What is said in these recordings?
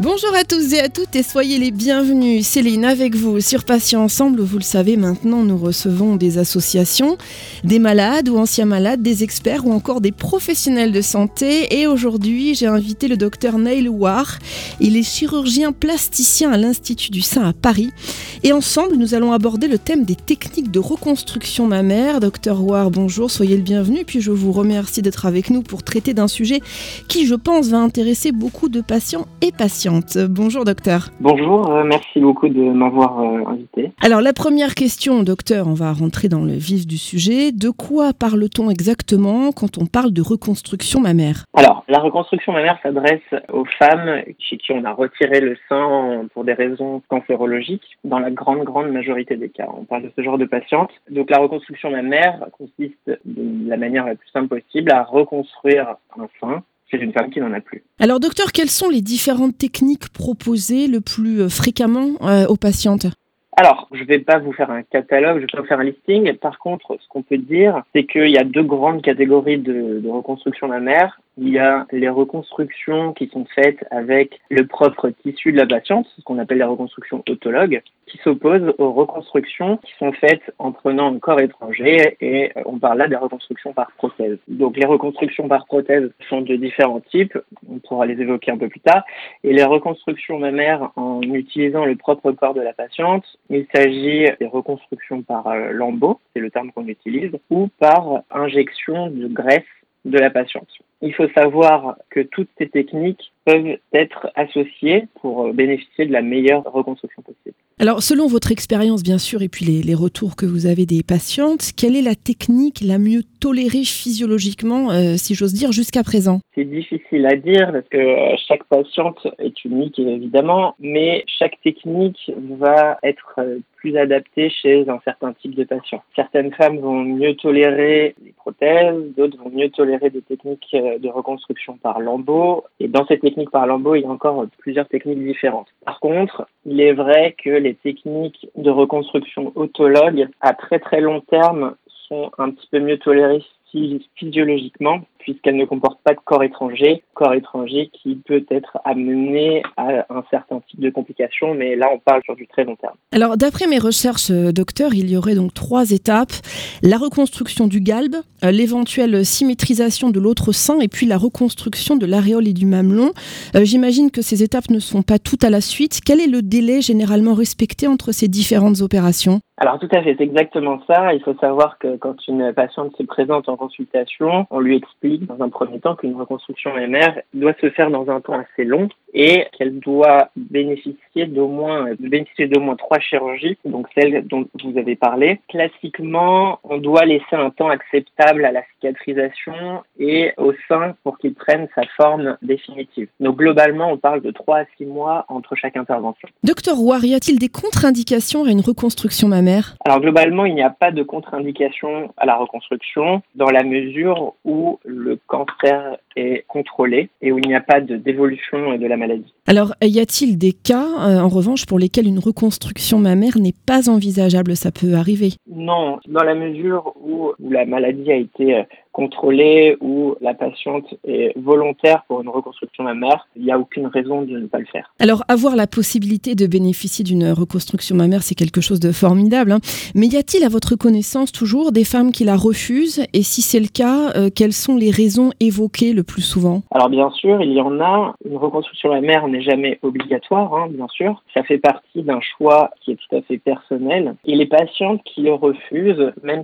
Bonjour à tous et à toutes et soyez les bienvenus. Céline avec vous sur Patients Ensemble. Vous le savez maintenant, nous recevons des associations, des malades ou anciens malades, des experts ou encore des professionnels de santé. Et aujourd'hui, j'ai invité le docteur Neil War. Il est chirurgien plasticien à l'Institut du Sein à Paris. Et ensemble, nous allons aborder le thème des techniques de reconstruction mammaire. Docteur War, bonjour, soyez le bienvenu. Puis je vous remercie d'être avec nous pour traiter d'un sujet qui, je pense, va intéresser beaucoup de patients et patientes. Bonjour docteur. Bonjour, euh, merci beaucoup de m'avoir euh, invité. Alors la première question, docteur, on va rentrer dans le vif du sujet. De quoi parle-t-on exactement quand on parle de reconstruction mammaire? Alors, la reconstruction mammaire s'adresse aux femmes chez qui on a retiré le sein pour des raisons cancérologiques, dans la grande, grande majorité des cas. On parle de ce genre de patientes. Donc la reconstruction mammaire consiste de la manière la plus simple possible à reconstruire un sein c'est une femme qui n'en a plus. Alors docteur, quelles sont les différentes techniques proposées le plus euh, fréquemment euh, aux patientes? Alors, je ne vais pas vous faire un catalogue, je vais pas vous faire un listing. Par contre, ce qu'on peut dire, c'est qu'il y a deux grandes catégories de, de reconstruction mammaire. Il y a les reconstructions qui sont faites avec le propre tissu de la patiente, ce qu'on appelle les reconstructions autologues, qui s'opposent aux reconstructions qui sont faites en prenant un corps étranger et euh, on parle là des reconstructions par prothèse. Donc les reconstructions par prothèse sont de différents types, on pourra les évoquer un peu plus tard, et les reconstructions mammaires en utilisant le propre corps de la patiente, il s'agit des reconstructions par euh, lambeau, c'est le terme qu'on utilise, ou par injection de graisse de la patiente. Il faut savoir que toutes ces techniques peuvent être associées pour euh, bénéficier de la meilleure reconstruction possible. Alors, selon votre expérience, bien sûr, et puis les, retours que vous avez des patientes, quelle est la technique la mieux tolérée physiologiquement, euh, si j'ose dire, jusqu'à présent? C'est difficile à dire parce que euh, chaque patiente est unique, évidemment, mais chaque technique va être plus adaptée chez un certain type de patient. Certaines femmes vont mieux tolérer les prothèses, d'autres vont mieux tolérer des techniques de reconstruction par lambeau. Et dans ces techniques par lambeau, il y a encore plusieurs techniques différentes. Par contre, il est vrai que les techniques de reconstruction autologue à très très long terme sont un petit peu mieux tolérées physiologiquement puisqu'elle ne comporte pas de corps étranger, corps étranger qui peut être amené à un certain type de complications, mais là on parle sur du très long terme. Alors d'après mes recherches, euh, docteur, il y aurait donc trois étapes la reconstruction du galbe, euh, l'éventuelle symétrisation de l'autre sein et puis la reconstruction de l'aréole et du mamelon. Euh, j'imagine que ces étapes ne sont pas toutes à la suite. Quel est le délai généralement respecté entre ces différentes opérations? Alors tout à fait, c'est exactement ça. Il faut savoir que quand une patiente se présente en consultation, on lui explique dans un premier temps qu'une reconstruction mammaire doit se faire dans un temps assez long et qu'elle doit bénéficier d'au moins bénéficier d'au moins trois chirurgies, donc celles dont vous avez parlé. Classiquement, on doit laisser un temps acceptable à la cicatrisation et au sein pour qu'il prenne sa forme définitive. Donc globalement, on parle de trois à six mois entre chaque intervention. Docteur Roy, y a-t-il des contre-indications à une reconstruction mammaire? Alors globalement, il n'y a pas de contre-indication à la reconstruction dans la mesure où le cancer est contrôlé et où il n'y a pas de dévolution de la maladie. Alors, y a-t-il des cas, euh, en revanche, pour lesquels une reconstruction mammaire n'est pas envisageable? Ça peut arriver Non, dans la mesure où, où la maladie a été euh, contrôlée ou la patiente est volontaire pour une reconstruction mammaire, il n'y a aucune raison de ne pas le faire. Alors, avoir la possibilité de bénéficier d'une reconstruction mammaire, c'est quelque chose de formidable. Hein. Mais y a-t-il, à votre connaissance, toujours des femmes qui la refusent? Et si c'est le cas, euh, quelles sont les raisons évoquées le plus souvent? Alors, bien sûr, il y en a. Une reconstruction mammaire n'est jamais obligatoire, hein, bien sûr. Ça fait partie d'un choix qui est tout à fait personnel. Et les patientes qui le refusent, même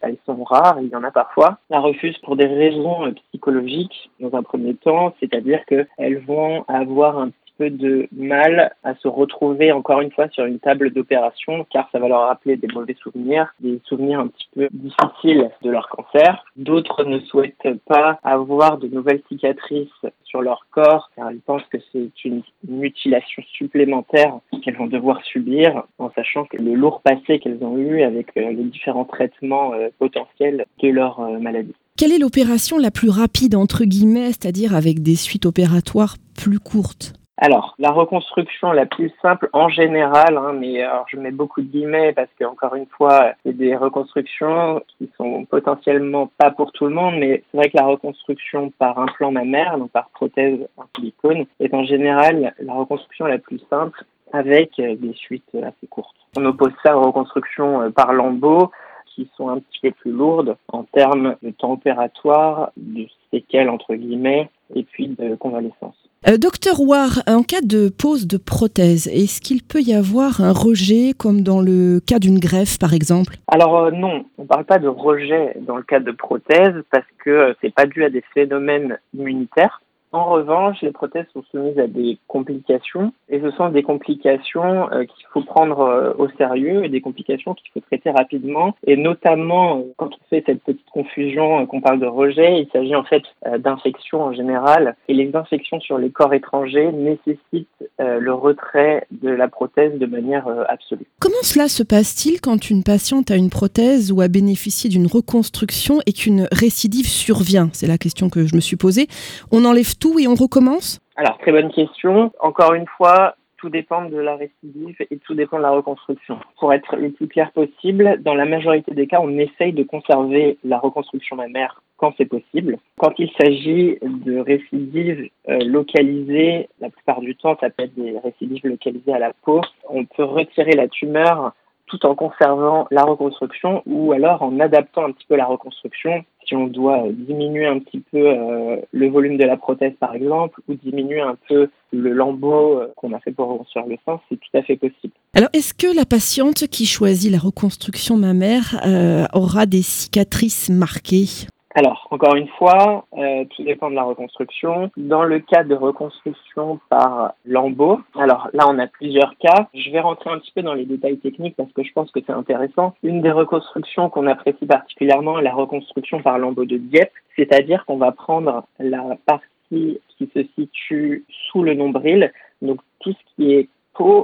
elles sont rares, il y en a parfois, la refusent pour des raisons euh, psychologiques dans un premier temps, c'est-à-dire qu'elles vont avoir un peu de mal à se retrouver encore une fois sur une table d'opération car ça va leur rappeler des mauvais souvenirs, des souvenirs un petit peu difficiles de leur cancer. D'autres ne souhaitent pas avoir de nouvelles cicatrices sur leur corps car ils pensent que c'est une mutilation supplémentaire qu'elles vont devoir subir en sachant que le lourd passé qu'elles ont eu avec euh, les différents traitements euh, potentiels de leur euh, maladie. Quelle est l'opération la plus rapide entre guillemets, c'est-à-dire avec des suites opératoires plus courtes? Alors, la reconstruction la plus simple en général, hein, mais alors je mets beaucoup de guillemets parce que encore une fois, c'est des reconstructions qui sont potentiellement pas pour tout le monde, mais c'est vrai que la reconstruction par implant mammaire, donc par prothèse en silicone, est en général la reconstruction la plus simple avec des suites assez courtes. On oppose ça aux reconstructions euh, par lambeaux qui sont un petit peu plus lourdes en termes de temps opératoire, de séquelles entre guillemets, et puis de convalescence. Euh, docteur War, en cas de pose de prothèse, est-ce qu'il peut y avoir un rejet comme dans le cas d'une greffe par exemple? Alors euh, non, on ne parle pas de rejet dans le cas de prothèse parce que euh, c'est pas dû à des phénomènes immunitaires. En revanche, les prothèses sont soumises à des complications et ce sont des complications euh, qu'il faut prendre euh, au sérieux et des complications qu'il faut traiter rapidement. Et notamment, euh, quand on fait cette petite confusion qu'on parle de rejet, il s'agit en fait d'infections en général et les infections sur les corps étrangers nécessitent le retrait de la prothèse de manière absolue. Comment cela se passe-t-il quand une patiente a une prothèse ou a bénéficié d'une reconstruction et qu'une récidive survient? C'est la question que je me suis posée. On enlève tout et on recommence? Alors, très bonne question. Encore une fois, tout dépend de la récidive et tout dépend de la reconstruction. Pour être le plus clair possible, dans la majorité des cas, on essaye de conserver la reconstruction mammaire quand c'est possible. Quand il s'agit de récidives euh, localisées, la plupart du temps, ça peut être des récidives localisées à la peau, on peut retirer la tumeur tout en conservant la reconstruction ou alors en adaptant un petit peu la reconstruction si on doit diminuer un petit peu euh, le volume de la prothèse par exemple ou diminuer un peu le lambeau euh, qu'on a fait pour reconstruire le sein, c'est tout à fait possible. Alors est-ce que la patiente qui choisit la reconstruction mammaire euh, aura des cicatrices marquées? Alors, encore une fois, euh, tout dépend de la reconstruction. Dans le cas de reconstruction par lambeau, alors là, on a plusieurs cas. Je vais rentrer un petit peu dans les détails techniques parce que je pense que c'est intéressant. Une des reconstructions qu'on apprécie particulièrement est la reconstruction par lambeau de Dieppe, c'est-à-dire qu'on va prendre la partie qui se situe sous le nombril, donc tout ce qui est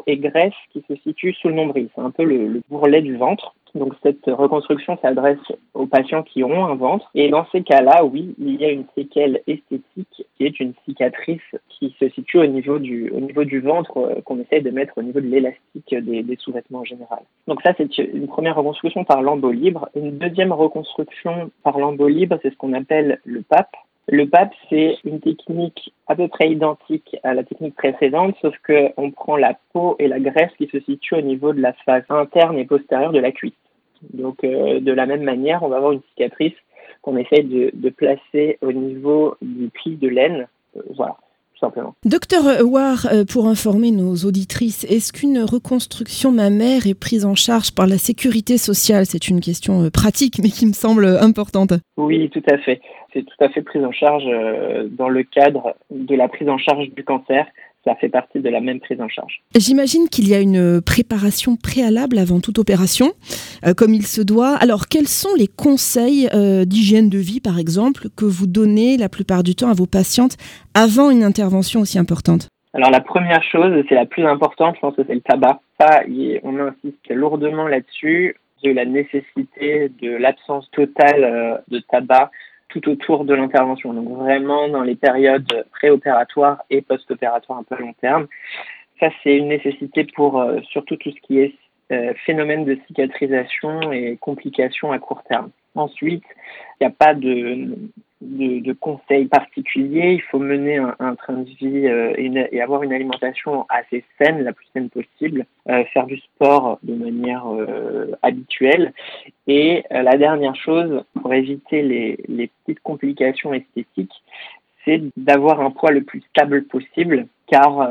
et graisse qui se situe sous le nombril. C'est un peu le, le bourrelet du ventre. Donc cette reconstruction s'adresse aux patients qui ont un ventre. Et dans ces cas-là, oui, il y a une séquelle esthétique qui est une cicatrice qui se situe au niveau du, au niveau du ventre euh, qu'on essaye de mettre au niveau de l'élastique des, des sous-vêtements en général. Donc ça, c'est une première reconstruction par lambeau libre. Une deuxième reconstruction par lambeau libre, c'est ce qu'on appelle le PAP. Le PAP, c'est une technique à peu près identique à la technique précédente, sauf qu'on prend la peau et la graisse qui se situent au niveau de la face interne et postérieure de la cuisse. Donc, euh, de la même manière, on va avoir une cicatrice qu'on essaie de, de, placer au niveau du pli de laine. Euh, voilà. Simplement. Docteur War, euh, pour informer nos auditrices, est-ce qu'une reconstruction mammaire est prise en charge par la sécurité sociale? C'est une question pratique, mais qui me semble importante. Oui, tout à fait. C'est tout à fait prise en charge dans le cadre de la prise en charge du cancer ça fait partie de la même prise en charge. J'imagine qu'il y a une préparation préalable avant toute opération, euh, comme il se doit. Alors, quels sont les conseils euh, d'hygiène de vie, par exemple, que vous donnez la plupart du temps à vos patientes avant une intervention aussi importante? Alors la première chose, c'est la plus importante, je pense que c'est le tabac. Ça, on insiste lourdement là-dessus, de la nécessité de l'absence totale euh, de tabac tout autour de l'intervention. Donc vraiment dans les périodes préopératoires et post-opératoires un peu long terme. Ça, c'est une nécessité pour euh, surtout tout ce qui est euh, phénomène de cicatrisation et complications à court terme. Ensuite, il n'y a pas de, de, conseils particuliers. Il faut mener un, train de vie euh, et, avoir une alimentation assez saine, la plus saine possible, euh, faire du sport de manière euh, habituelle. Et la dernière chose, pour éviter les, petites complications esthétiques, c'est d'avoir un poids le plus stable possible car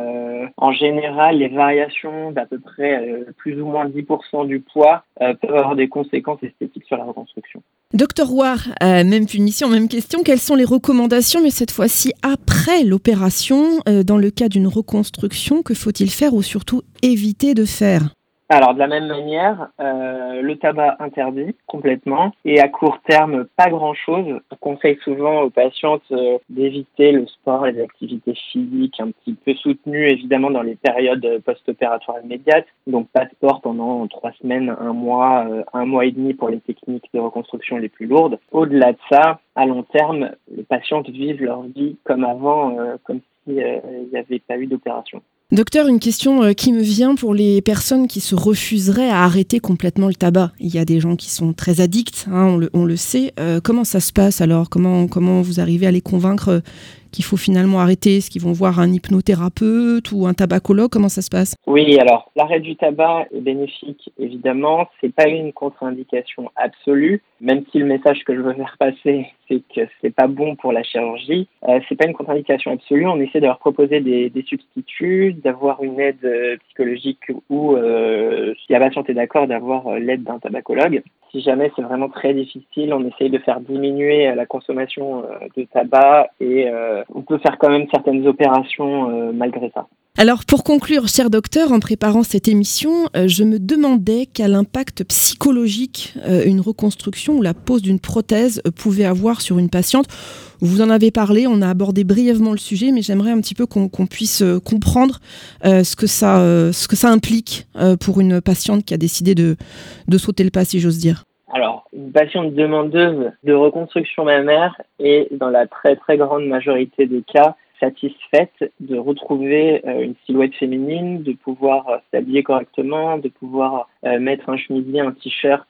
en général, les variations d'à peu près plus ou moins 10% du poids peuvent avoir des conséquences esthétiques sur la reconstruction. Docteur War, même punition, même question. Quelles sont les recommandations, mais cette fois-ci après l'opération, dans le cas d'une reconstruction, que faut-il faire ou surtout éviter de faire? Alors de la même manière, euh, le tabac interdit complètement et à court terme pas grand-chose. On conseille souvent aux patientes euh, d'éviter le sport, les activités physiques un petit peu soutenues évidemment dans les périodes post-opératoires immédiates. Donc pas de sport pendant trois semaines, un mois, euh, un mois et demi pour les techniques de reconstruction les plus lourdes. Au-delà de ça, à long terme, les patientes vivent leur vie comme avant, comme s'il n'y avait pas eu d'opération. Docteur, une question euh, qui me vient pour les personnes qui se refuseraient à arrêter complètement le tabac. Il y a des gens qui sont très addicts, hein, on, le, sait. Euh, comment ça se passe alors? Comment, comment vous arrivez à les convaincre qu'il faut finalement arrêter? Est-ce qu'ils vont voir un hypnothérapeute ou un tabacologue? Comment ça se passe? Oui, alors l'arrêt du tabac est bénéfique, évidemment. C'est pas une contre-indication absolue, même si le message que je veux faire passer, c'est que c'est pas bon pour la chirurgie. Euh, c'est pas une contre-indication absolue. On essaie de leur proposer des, des substituts, d'avoir une aide euh, psychologique ou, euh, si la patiente est d'accord, d'avoir euh, l'aide d'un tabacologue. Si jamais c'est vraiment très difficile, on essaye de faire diminuer la consommation de tabac et on peut faire quand même certaines opérations euh, malgré ça. Alors pour conclure, cher docteur, en préparant cette émission, euh, je me demandais quel impact psychologique euh, une reconstruction ou la pose d'une prothèse pouvait avoir sur une patiente. Vous en avez parlé, on a abordé brièvement le sujet, mais j'aimerais un petit peu qu'on puisse comprendre ce, que ça, ce que ça implique pour une patiente qui a décidé de, de sauter le pas, si j'ose dire. Alors, une patiente demandeuse de reconstruction mammaire est, dans la très très grande majorité des cas, satisfaite de retrouver euh, une silhouette féminine, de pouvoir euh, s'habiller correctement, de pouvoir euh, mettre un chemisier, un t-shirt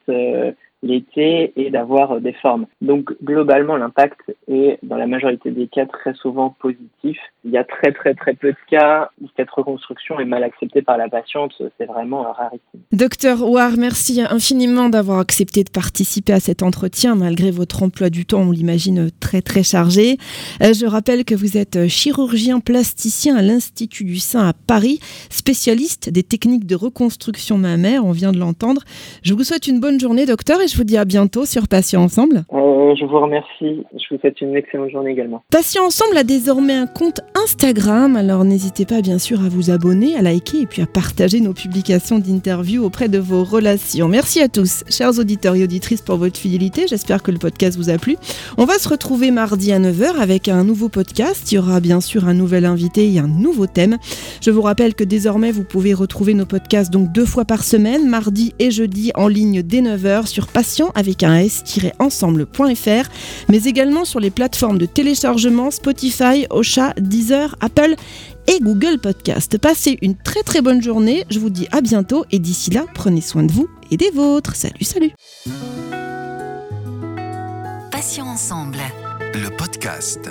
l'été et d'avoir des formes. Donc globalement, l'impact est dans la majorité des cas très souvent positif. Il y a très très très peu de cas où cette reconstruction est mal acceptée par la patiente. C'est vraiment rarissime. Docteur Ouar, merci infiniment d'avoir accepté de participer à cet entretien malgré votre emploi du temps, on l'imagine très très chargé. Euh, je rappelle que vous êtes chirurgien plasticien à l'Institut du Sein à Paris, spécialiste des techniques de reconstruction mammaire, on vient de l'entendre. Je vous souhaite une bonne journée docteur et je vous dis à bientôt sur Patient Ensemble. Euh, je vous remercie. Je vous souhaite une excellente journée également. Patient Ensemble a désormais un compte Instagram, alors n'hésitez pas bien sûr à vous abonner, à liker et puis à partager nos publications d'interviews auprès de vos relations. Merci à tous, chers auditeurs et auditrices, pour votre fidélité. J'espère que le podcast vous a plu. On va se retrouver mardi à 9h avec un nouveau podcast. Il y aura bien sûr un nouvel invité et un nouveau thème. Je vous rappelle que désormais vous pouvez retrouver nos podcasts donc deux fois par semaine, mardi et jeudi en ligne dès 9h sur Patient avec un s-ensemble.fr, mais également sur les plateformes de téléchargement Spotify, Ocha, Deezer, Apple et Google Podcast. Passez une très très bonne journée, je vous dis à bientôt et d'ici là, prenez soin de vous et des vôtres. Salut, salut. Passions ensemble. Le podcast.